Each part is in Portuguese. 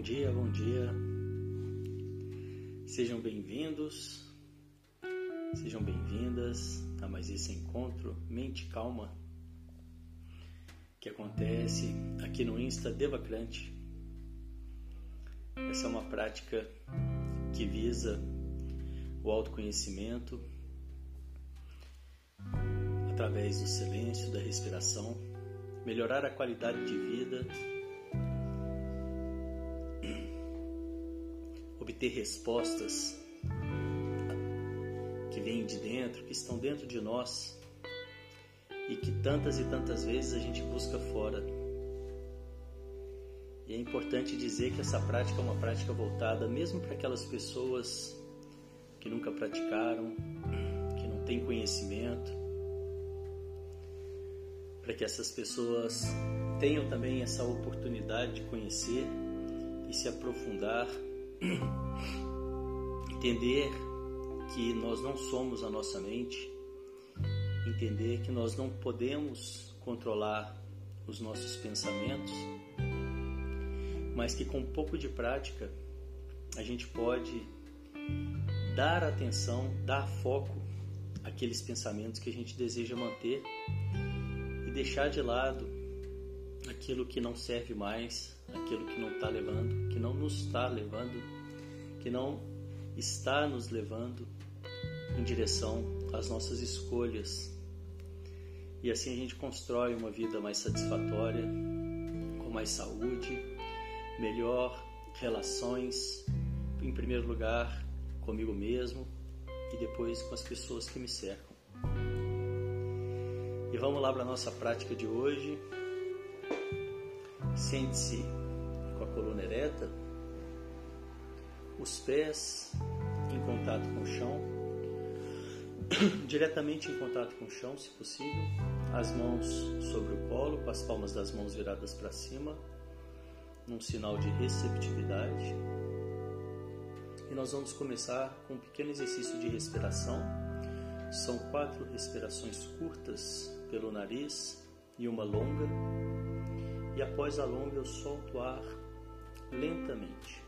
Bom dia, bom dia. Sejam bem-vindos, sejam bem-vindas a mais esse encontro Mente Calma que acontece aqui no Insta Devacrante. Essa é uma prática que visa o autoconhecimento através do silêncio, da respiração, melhorar a qualidade de vida obter respostas que vêm de dentro, que estão dentro de nós e que tantas e tantas vezes a gente busca fora. E é importante dizer que essa prática é uma prática voltada mesmo para aquelas pessoas que nunca praticaram, que não têm conhecimento, para que essas pessoas tenham também essa oportunidade de conhecer e se aprofundar entender que nós não somos a nossa mente, entender que nós não podemos controlar os nossos pensamentos, mas que com um pouco de prática a gente pode dar atenção, dar foco àqueles pensamentos que a gente deseja manter e deixar de lado aquilo que não serve mais, aquilo que não está levando, que não nos está levando, que não está nos levando em direção às nossas escolhas. E assim a gente constrói uma vida mais satisfatória, com mais saúde, melhor relações, em primeiro lugar comigo mesmo e depois com as pessoas que me cercam. E vamos lá para a nossa prática de hoje. Sente-se com a coluna ereta, os pés em contato com o chão, diretamente em contato com o chão, se possível, as mãos sobre o colo, com as palmas das mãos viradas para cima, num sinal de receptividade. E nós vamos começar com um pequeno exercício de respiração. São quatro respirações curtas pelo nariz e uma longa e após a longa eu solto o ar lentamente.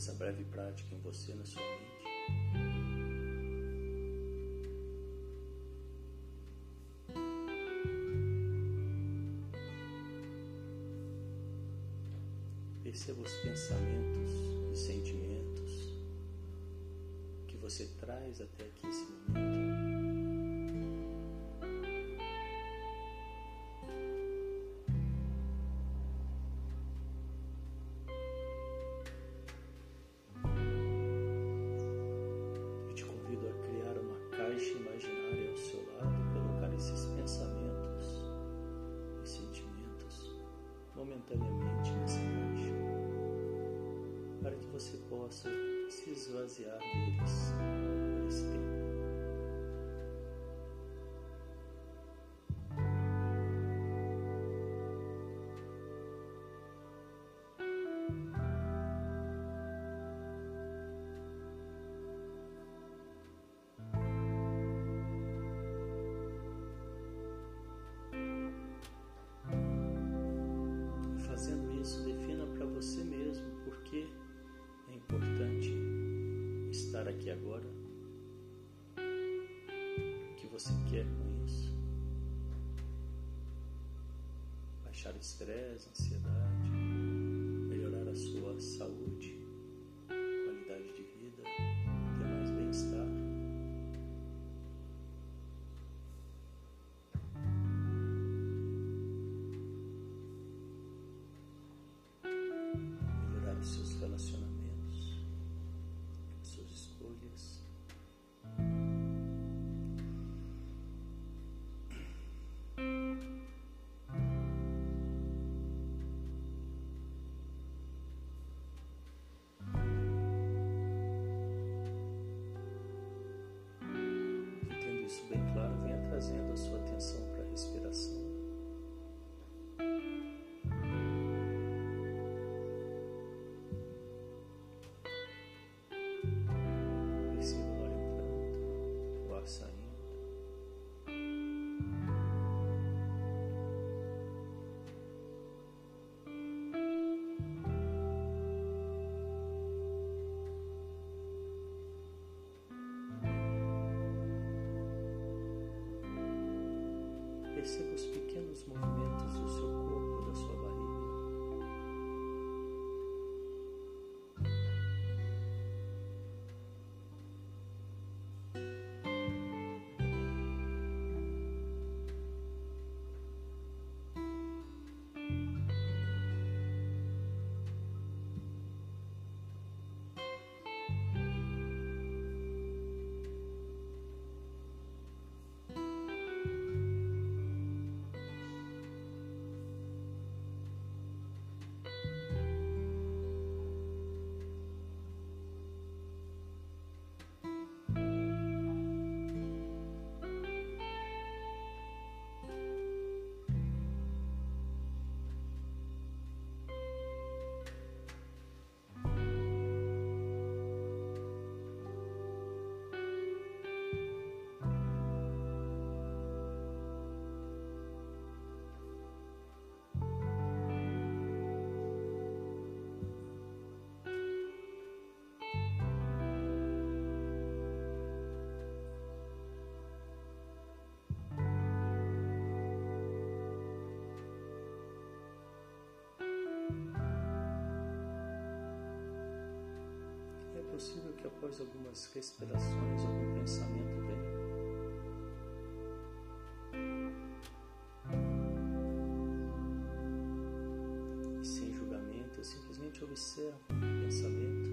Dessa breve prática em você, na sua mente. Perceba os pensamentos e sentimentos que você traz até aqui esse possa se esvaziar deles. Agora o que você quer com isso. Baixar o estresse, a ansiedade, que após algumas respirações, algum pensamento venha. E sem julgamento, simplesmente observo o pensamento.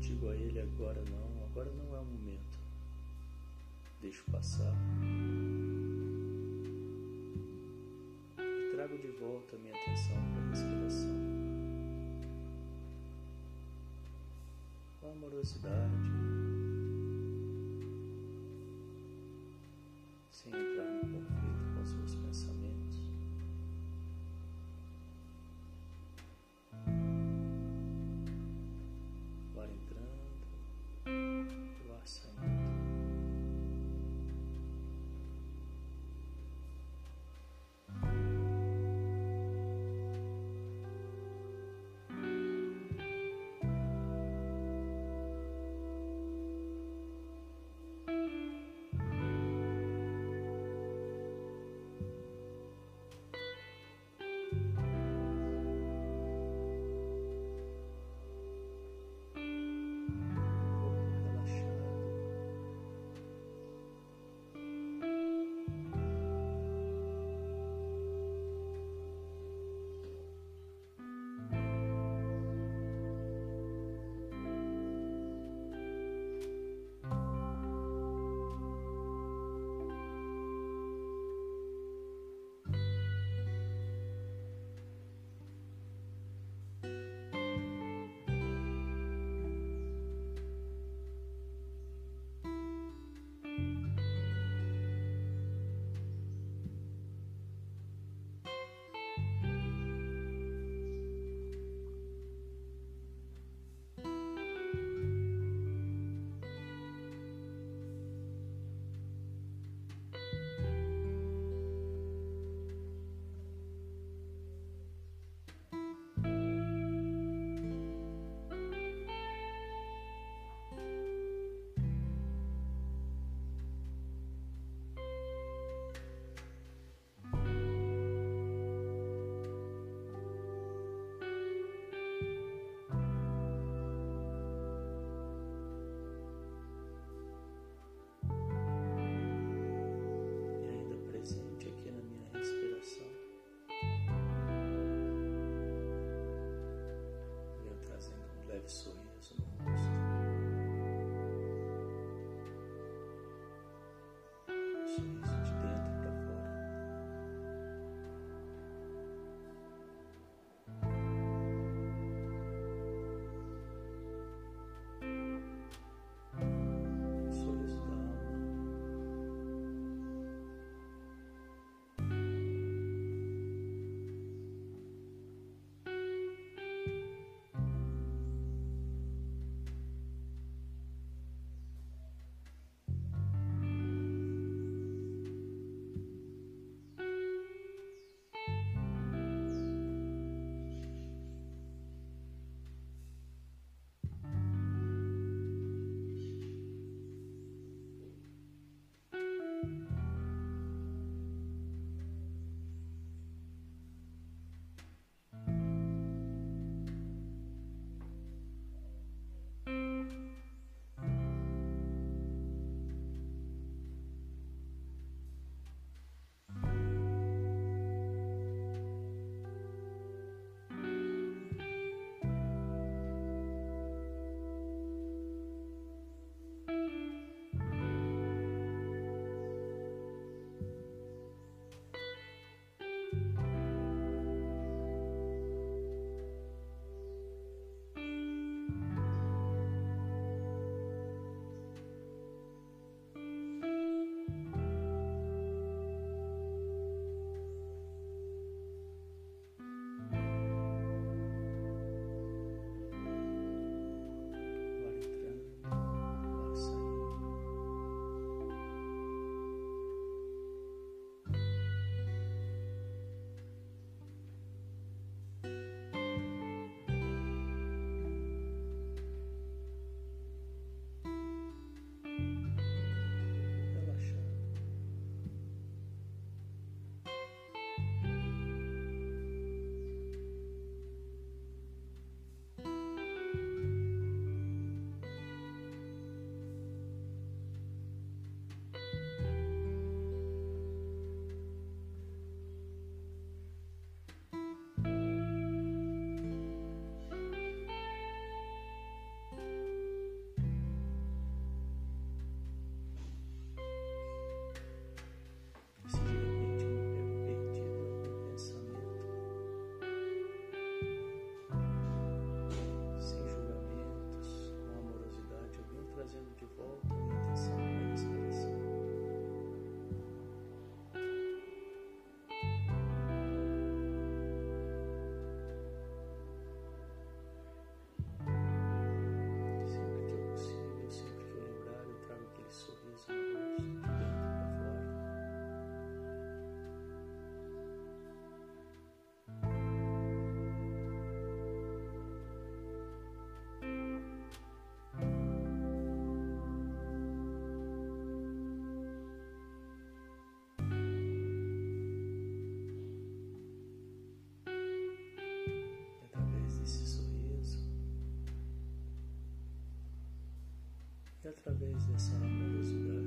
Digo a ele agora não, agora não é o momento. Deixo passar. E trago de volta a minha atenção Amorosidade. Sem entrar no conflito através dessa amorosidade,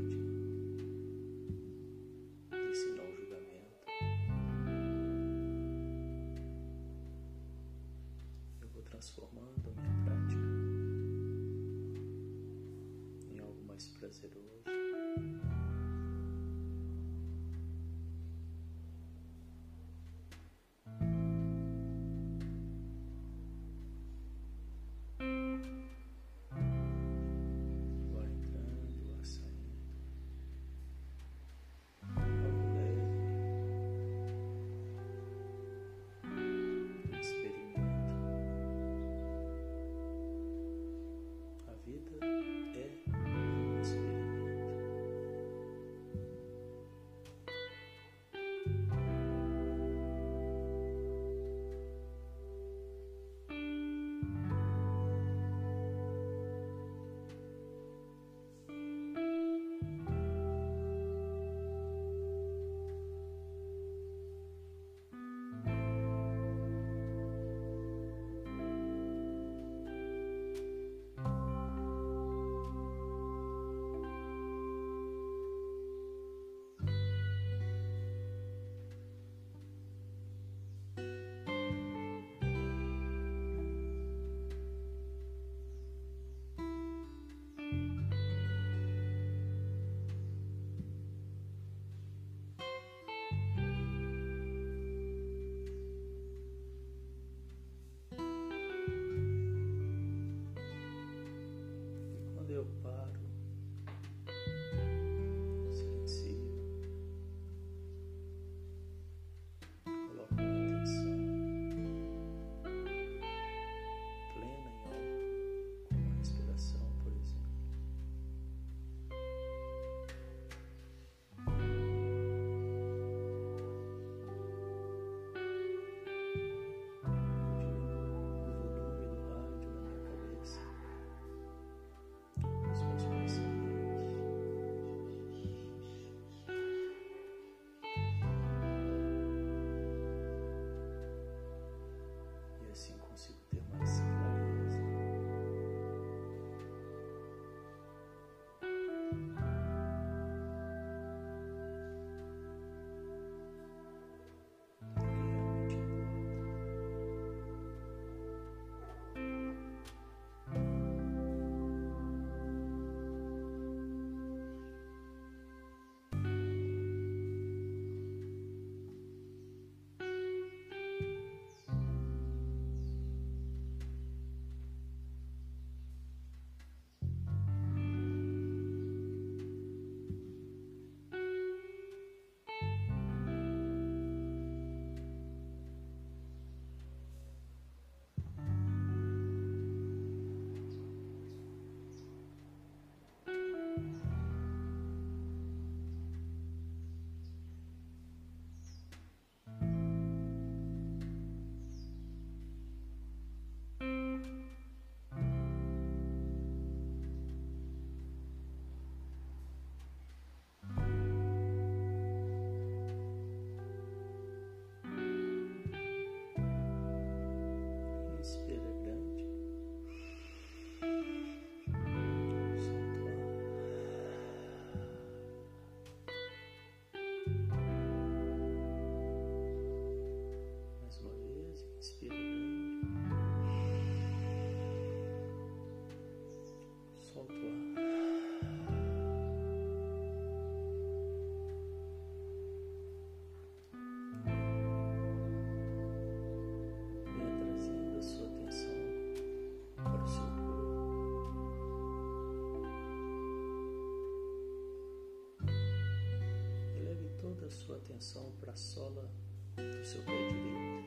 sua atenção para a sola do seu pé direito.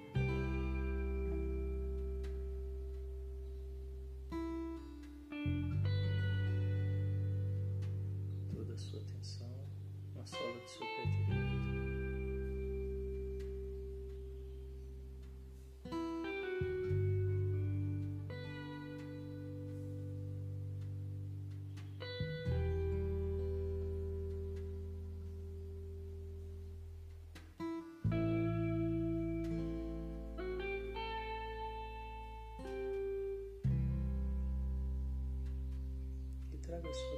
atravessou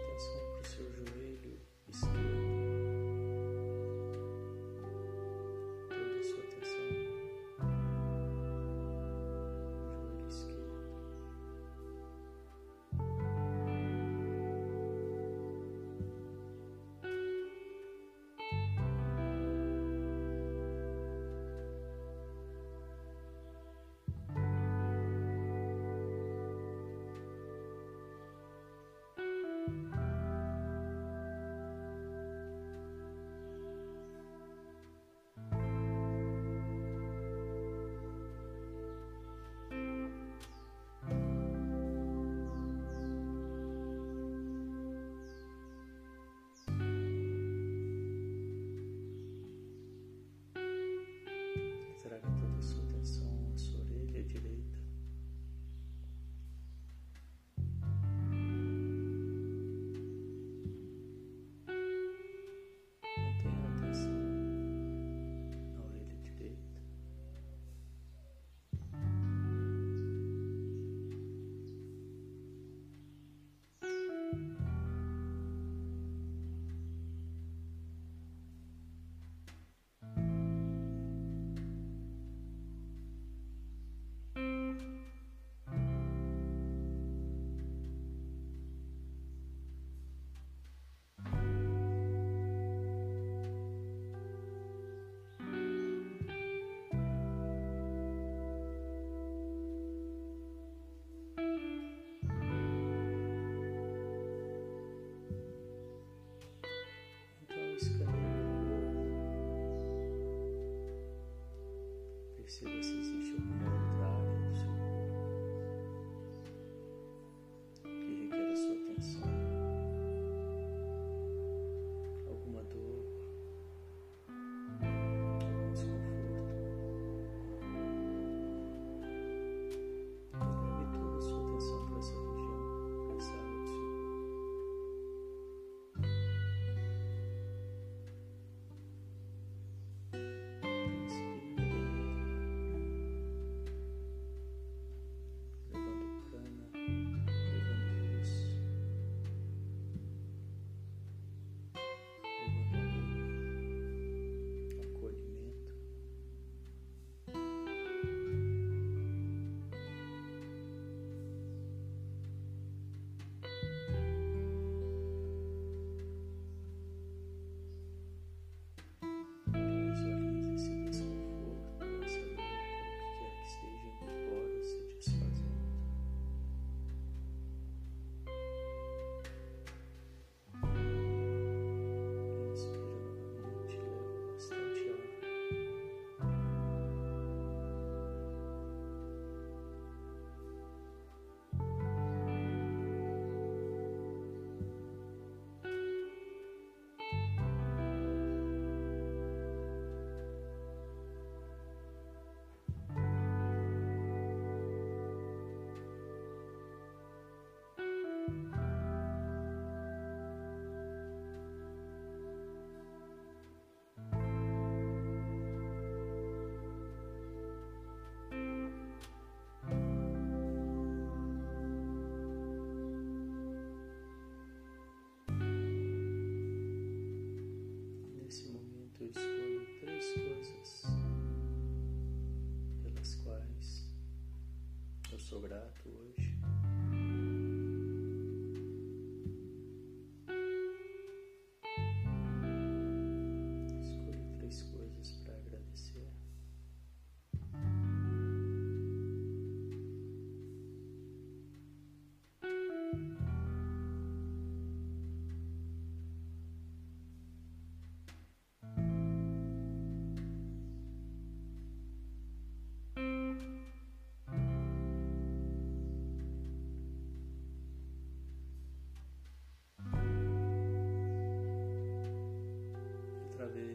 sou grato.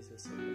Através dessa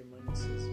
E emane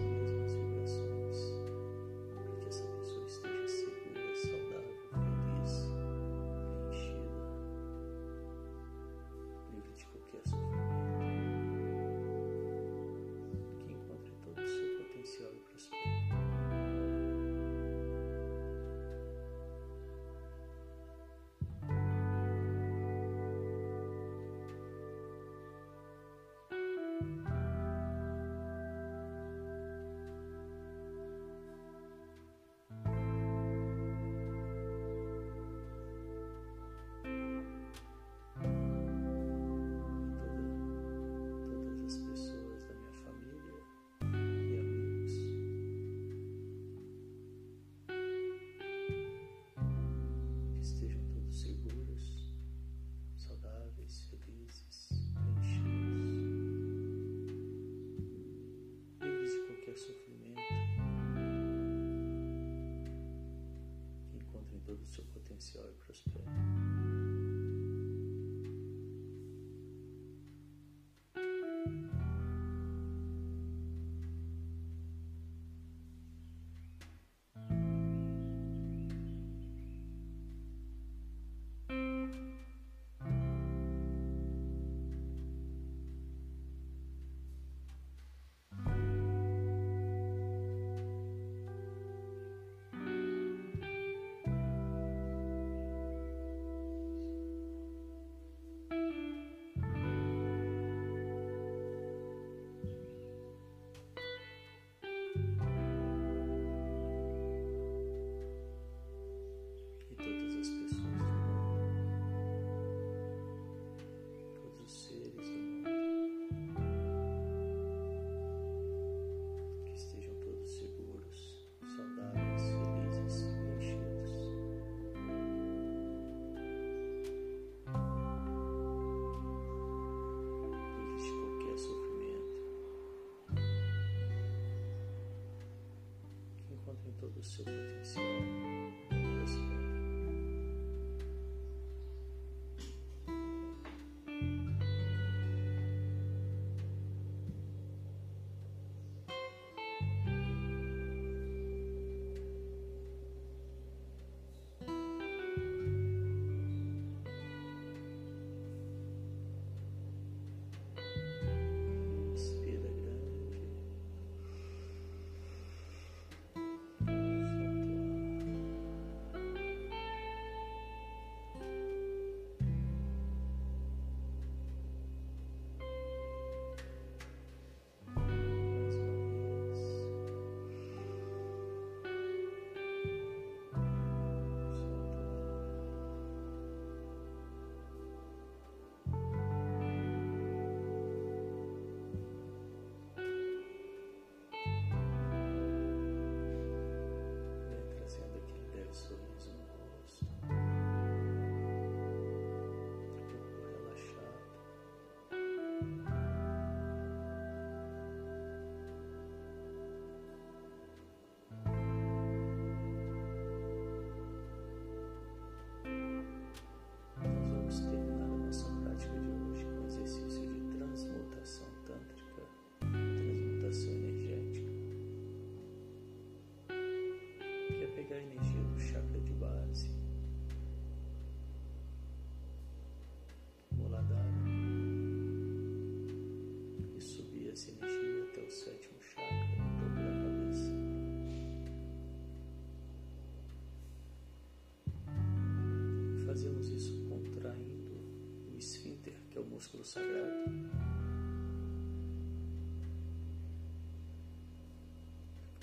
músculo sagrado.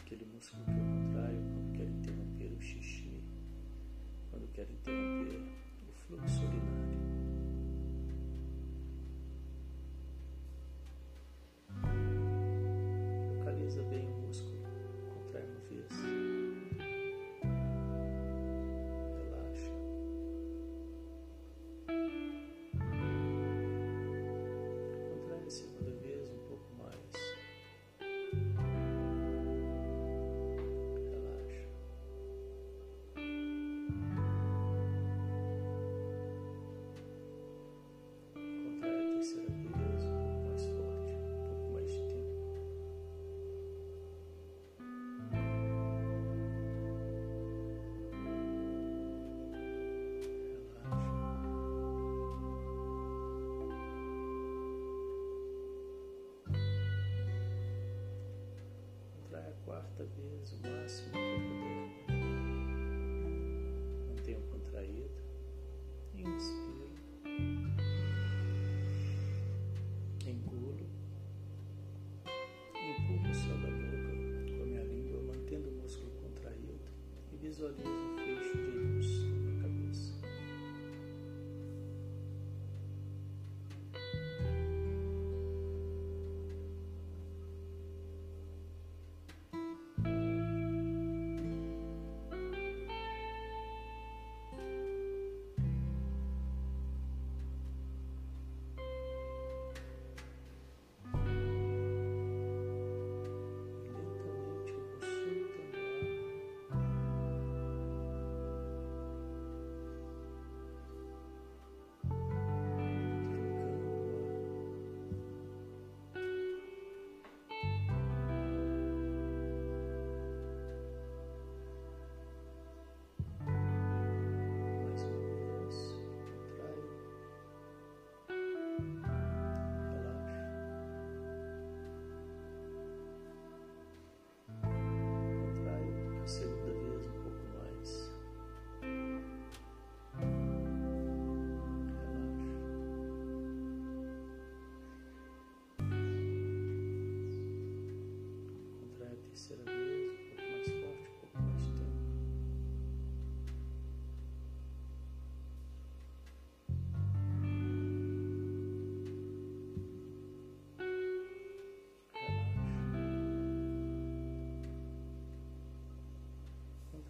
Aquele músculo que eu contraio quando quero interromper o xixi, quando quero interromper o fluxo urinário. Quarta vez, o máximo que eu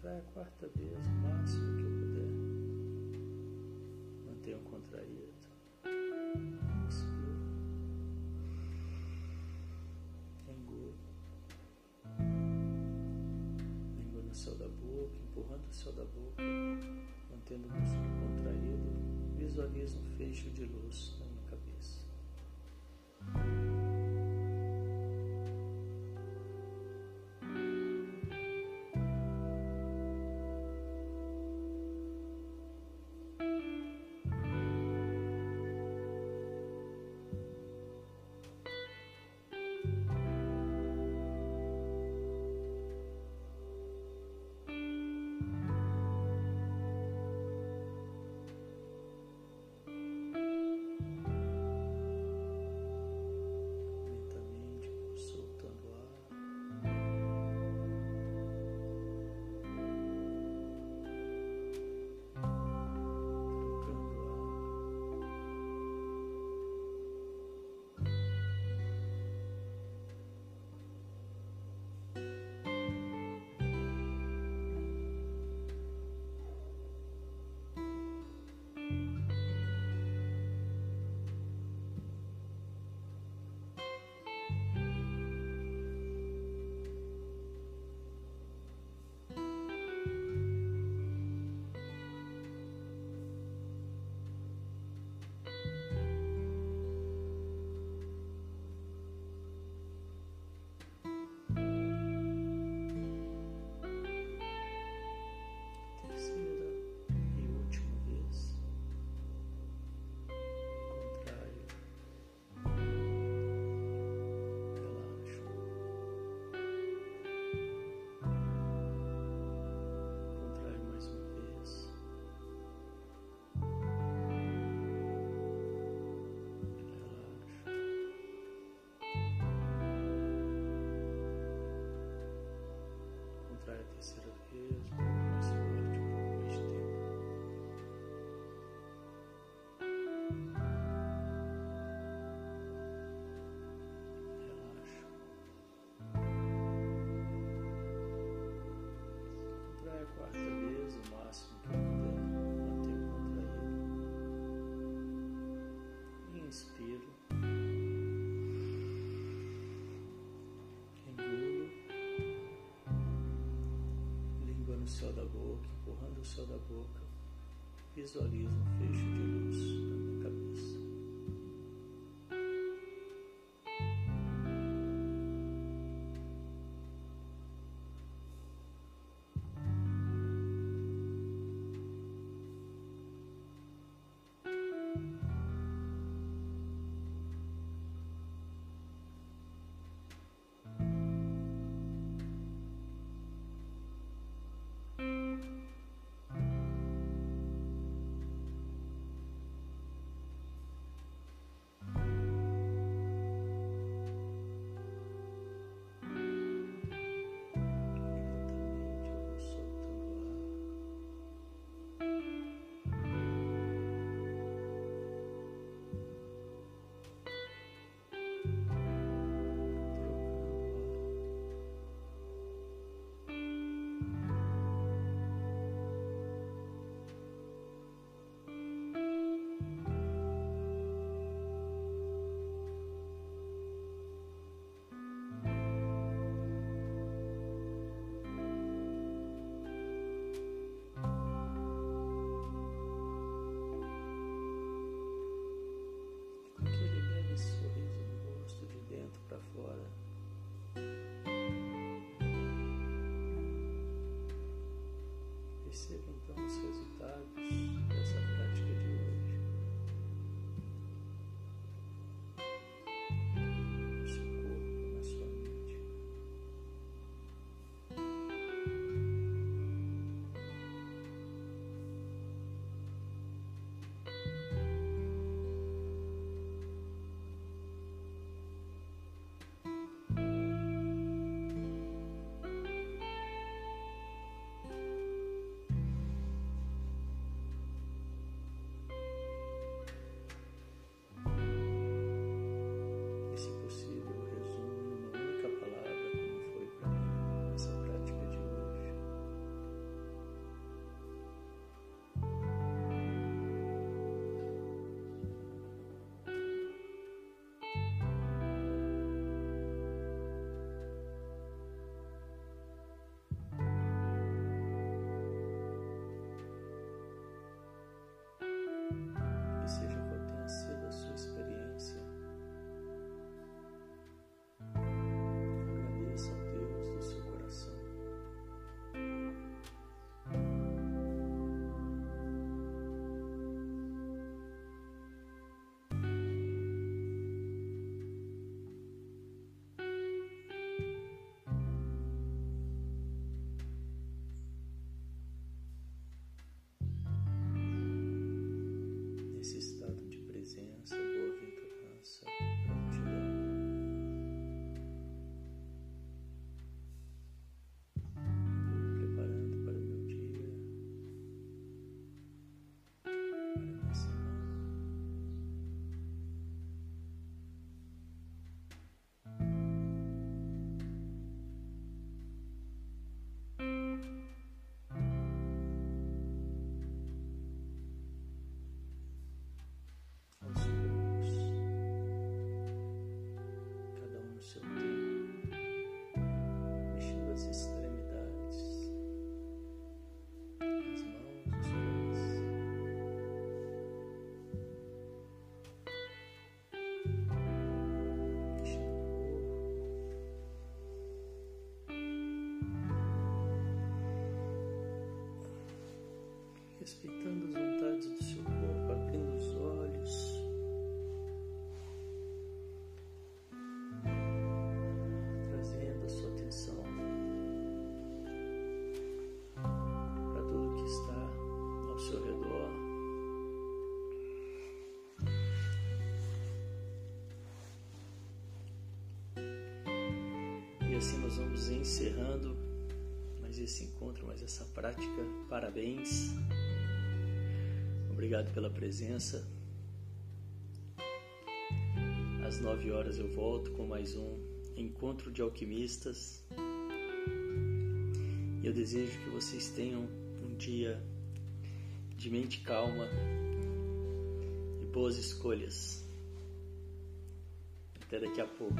a quarta vez, o máximo que eu puder. Mantenha contraído. Inspiro. Engulo. Engulo no céu da boca, empurrando o céu da boca, mantendo o músculo contraído, visualiza um fecho de luz céu céu da boca, visualiza um fecho de luz. Respeitando as vontades do seu corpo, abrindo os olhos. Trazendo a sua atenção para tudo que está ao seu redor. E assim nós vamos encerrando mais esse encontro, mais essa prática. Parabéns. Obrigado pela presença. Às nove horas eu volto com mais um encontro de alquimistas. E eu desejo que vocês tenham um dia de mente calma e boas escolhas. Até daqui a pouco.